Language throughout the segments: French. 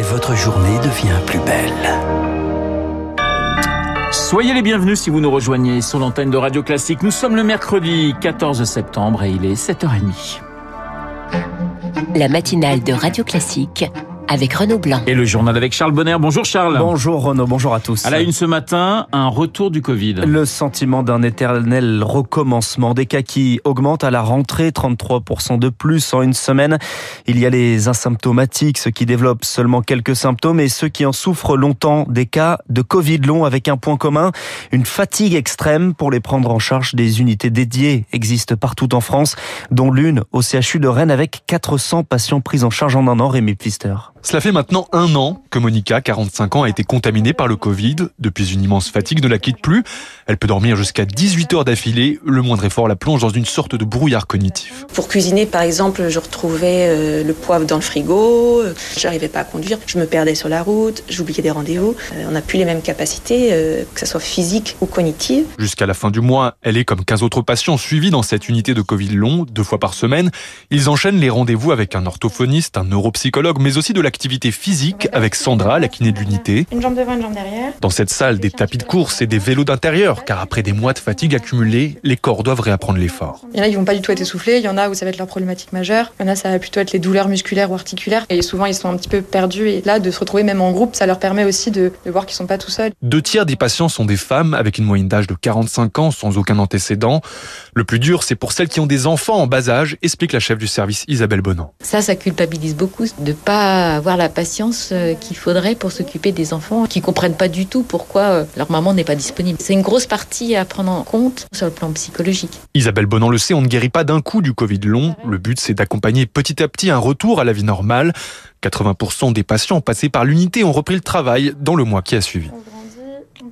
et votre journée devient plus belle. Soyez les bienvenus si vous nous rejoignez sur l'antenne de Radio Classique. Nous sommes le mercredi 14 septembre et il est 7h30. La matinale de Radio Classique avec Renaud Blanc. Et le journal avec Charles Bonner. Bonjour Charles. Bonjour Renaud, bonjour à tous. À la une ce matin, un retour du Covid. Le sentiment d'un éternel recommencement. Des cas qui augmentent à la rentrée, 33% de plus en une semaine. Il y a les asymptomatiques, ceux qui développent seulement quelques symptômes et ceux qui en souffrent longtemps. Des cas de Covid long avec un point commun, une fatigue extrême pour les prendre en charge. Des unités dédiées existent partout en France, dont l'une au CHU de Rennes avec 400 patients pris en charge en un an. Rémi Pfister. Cela fait maintenant un an que Monica, 45 ans, a été contaminée par le Covid. Depuis, une immense fatigue ne la quitte plus. Elle peut dormir jusqu'à 18 heures d'affilée. Le moindre effort la plonge dans une sorte de brouillard cognitif. Pour cuisiner, par exemple, je retrouvais euh, le poivre dans le frigo. J'arrivais pas à conduire. Je me perdais sur la route. J'oubliais des rendez-vous. Euh, on n'a plus les mêmes capacités, euh, que ce soit physique ou cognitive. Jusqu'à la fin du mois, elle est comme 15 autres patients suivis dans cette unité de Covid long, deux fois par semaine. Ils enchaînent les rendez-vous avec un orthophoniste, un neuropsychologue, mais aussi de l'activité physique avec Sandra, la kiné de l'unité. Une jambe devant, une jambe derrière. Dans cette salle, des tapis de course et des vélos d'intérieur, car après des mois de fatigue accumulée, les corps doivent réapprendre l'effort. Il y en a qui vont pas du tout être essoufflés, il y en a où ça va être leur problématique majeure, il y en a ça va plutôt être les douleurs musculaires ou articulaires, et souvent ils sont un petit peu perdus, et là de se retrouver même en groupe, ça leur permet aussi de, de voir qu'ils sont pas tout seuls. Deux tiers des patients sont des femmes avec une moyenne d'âge de 45 ans sans aucun antécédent. Le plus dur, c'est pour celles qui ont des enfants en bas âge, explique la chef du service Isabelle Bonan. Ça, ça culpabilise beaucoup de pas avoir la patience euh, qu'il faudrait pour s'occuper des enfants qui comprennent pas du tout pourquoi euh, leur maman n'est pas disponible. C'est une grosse partie à prendre en compte sur le plan psychologique. Isabelle Bonan le sait, on ne guérit pas d'un coup du Covid long. Le but, c'est d'accompagner petit à petit un retour à la vie normale. 80% des patients passés par l'unité ont repris le travail dans le mois qui a suivi.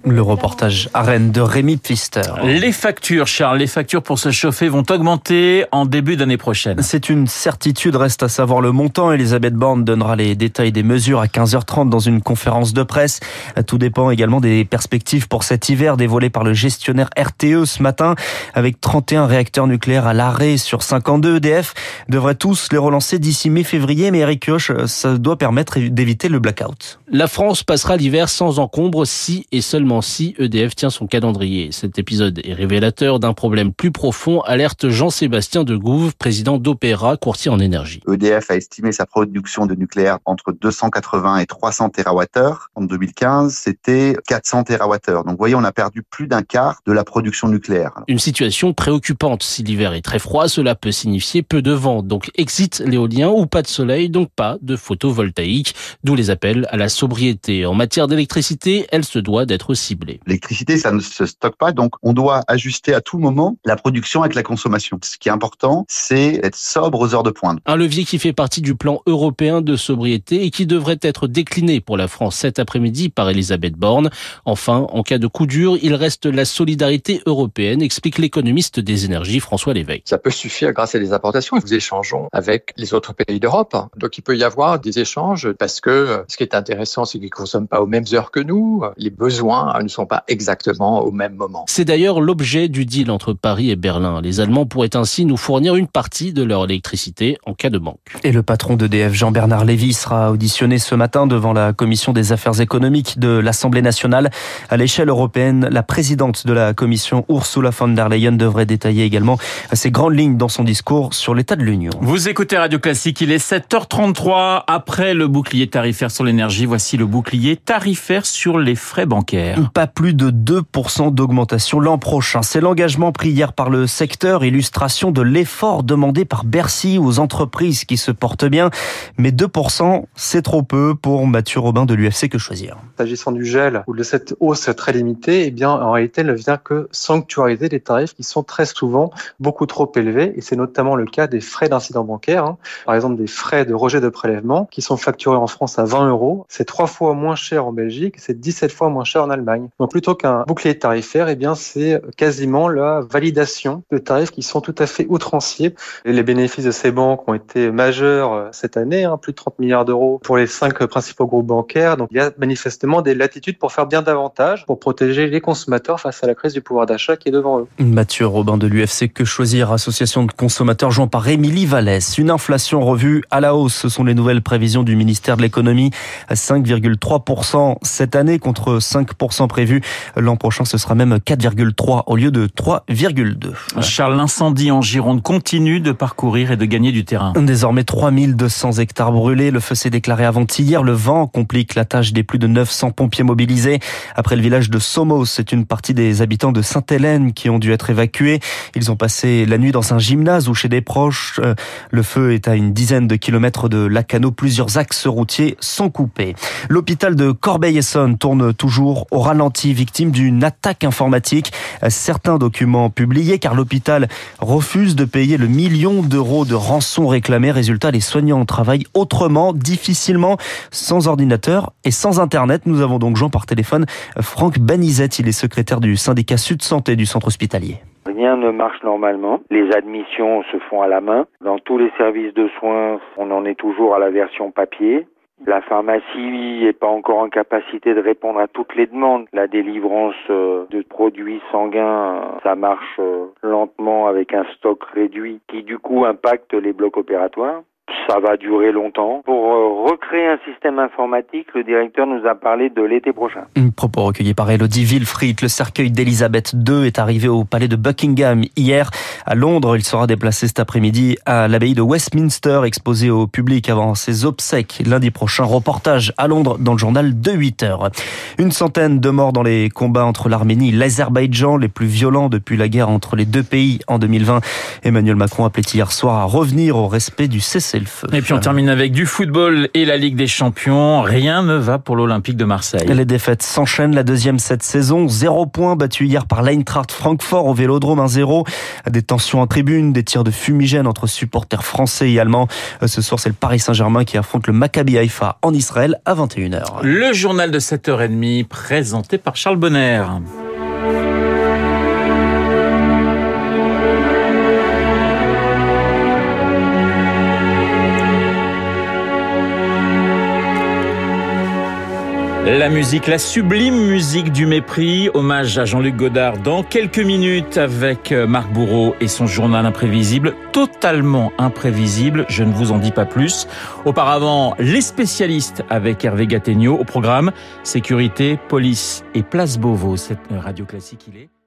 Le reportage à Rennes de Rémi Pfister. Les factures, Charles, les factures pour se chauffer vont augmenter en début d'année prochaine. C'est une certitude, reste à savoir le montant. Elisabeth Borne donnera les détails des mesures à 15h30 dans une conférence de presse. Tout dépend également des perspectives pour cet hiver dévoilées par le gestionnaire RTE ce matin. Avec 31 réacteurs nucléaires à l'arrêt sur 52, EDF devrait tous les relancer d'ici mi-février. Mais Eric Kioch, ça doit permettre d'éviter le blackout. La France passera l'hiver sans encombre si et seulement si EDF tient son calendrier. Cet épisode est révélateur d'un problème plus profond, alerte Jean-Sébastien de Gouve, président d'Opéra, courtier en énergie. EDF a estimé sa production de nucléaire entre 280 et 300 TWh. En 2015, c'était 400 TWh. Donc vous voyez, on a perdu plus d'un quart de la production nucléaire. Une situation préoccupante. Si l'hiver est très froid, cela peut signifier peu de vent. Donc exit l'éolien ou pas de soleil, donc pas de photovoltaïque. D'où les appels à la sobriété. En matière d'électricité, elle se doit d'être ciblée. L'électricité, ça ne se stocke pas, donc on doit ajuster à tout moment la production avec la consommation. Ce qui est important, c'est être sobre aux heures de pointe. Un levier qui fait partie du plan européen de sobriété et qui devrait être décliné pour la France cet après-midi par Elisabeth Borne. Enfin, en cas de coup dur, il reste la solidarité européenne, explique l'économiste des énergies François Lévesque. Ça peut suffire grâce à des importations. Nous échangeons avec les autres pays d'Europe. Donc il peut y avoir des échanges parce que ce qui est intéressant, c'est qu'ils ne consomment pas aux mêmes heures que nous. Les besoins ne sont pas exactement au même moment. C'est d'ailleurs l'objet du deal entre Paris et Berlin. Les Allemands pourraient ainsi nous fournir une partie de leur électricité en cas de manque. Et le patron d'EDF, Jean-Bernard Lévy, sera auditionné ce matin devant la commission des affaires économiques de l'Assemblée nationale. À l'échelle européenne, la présidente de la commission, Ursula von der Leyen, devrait détailler également ses grandes lignes dans son discours sur l'état de l'Union. Vous écoutez Radio Classique, il est 7h33. Après le bouclier tarifaire sur l'énergie, voici le bouclier tarifaire sur les frais bancaires. Pas plus de 2% d'augmentation l'an prochain. C'est l'engagement pris hier par le secteur, illustration de l'effort demandé par Bercy aux entreprises qui se portent bien. Mais 2%, c'est trop peu pour Mathieu Robin de l'UFC Que Choisir. S'agissant du gel ou de cette hausse très limitée, eh bien, en réalité, elle ne vient que sanctuariser des tarifs qui sont très souvent beaucoup trop élevés. Et c'est notamment le cas des frais d'incident bancaire. Hein. Par exemple, des frais de rejet de prélèvement qui sont facturés en France à 20 euros. C'est trois fois moins cher en Belgique, c'est 17 fois moins cher en Allemagne. Donc plutôt qu'un bouclier tarifaire, eh bien c'est quasiment la validation de tarifs qui sont tout à fait outranciers. Et les bénéfices de ces banques ont été majeurs cette année, hein, plus de 30 milliards d'euros pour les cinq principaux groupes bancaires. Donc il y a manifestement des latitudes pour faire bien davantage, pour protéger les consommateurs face à la crise du pouvoir d'achat qui est devant eux. Mathieu Robin de l'UFC Que Choisir, association de consommateurs, joint par Émilie Vallès. Une inflation revue à la hausse, ce sont les nouvelles prévisions du ministère de l'économie. 5,3% cette année contre 5% prévu. L'an prochain, ce sera même 4,3 au lieu de 3,2. Charles, l'incendie en Gironde continue de parcourir et de gagner du terrain. Désormais 3200 hectares brûlés. Le feu s'est déclaré avant-hier. Le vent complique la tâche des plus de 900 pompiers mobilisés. Après le village de Somos, c'est une partie des habitants de Sainte-Hélène qui ont dû être évacués. Ils ont passé la nuit dans un gymnase ou chez des proches. Euh, le feu est à une dizaine de kilomètres de Lacano. Plusieurs axes routiers sont coupés. L'hôpital de Corbeil-Essonne tourne toujours au ralenti, victime d'une attaque informatique. Certains documents publiés car l'hôpital refuse de payer le million d'euros de rançon réclamé. Résultat, les soignants travaillent autrement, difficilement, sans ordinateur et sans Internet. Nous avons donc joint par téléphone Franck Banizette. Il est secrétaire du syndicat Sud Santé du centre hospitalier. Rien ne marche normalement. Les admissions se font à la main. Dans tous les services de soins, on en est toujours à la version papier. La pharmacie n'est pas encore en capacité de répondre à toutes les demandes. La délivrance euh, de produits sanguins, ça marche euh, lentement avec un stock réduit qui du coup impacte les blocs opératoires. Ça va durer longtemps. Pour euh, recréer un système informatique, le directeur nous a parlé de l'été prochain. Un propos recueilli par Elodie Wilfried. Le cercueil d'Elisabeth II est arrivé au palais de Buckingham hier. À Londres, il sera déplacé cet après-midi à l'abbaye de Westminster, exposé au public avant ses obsèques lundi prochain. Reportage à Londres dans le journal de 8 heures. Une centaine de morts dans les combats entre l'Arménie et l'Azerbaïdjan, les plus violents depuis la guerre entre les deux pays en 2020. Emmanuel Macron appelait hier soir à revenir au respect du et puis on termine avec du football et la Ligue des Champions. Rien ne va pour l'Olympique de Marseille. Les défaites s'enchaînent. La deuxième cette saison. Zéro point battu hier par l'Eintracht Francfort au Vélodrome 1-0. Des tensions en tribune, des tirs de fumigène entre supporters français et allemands. Ce soir, c'est le Paris Saint-Germain qui affronte le Maccabi Haïfa en Israël à 21h. Le journal de 7h30 présenté par Charles Bonner. La musique, la sublime musique du mépris, hommage à Jean-Luc Godard dans quelques minutes avec euh, Marc Bourreau et son journal imprévisible, totalement imprévisible, je ne vous en dis pas plus. Auparavant, les spécialistes avec Hervé Gattegno au programme, sécurité, police et place Beauvau, cette radio classique il est.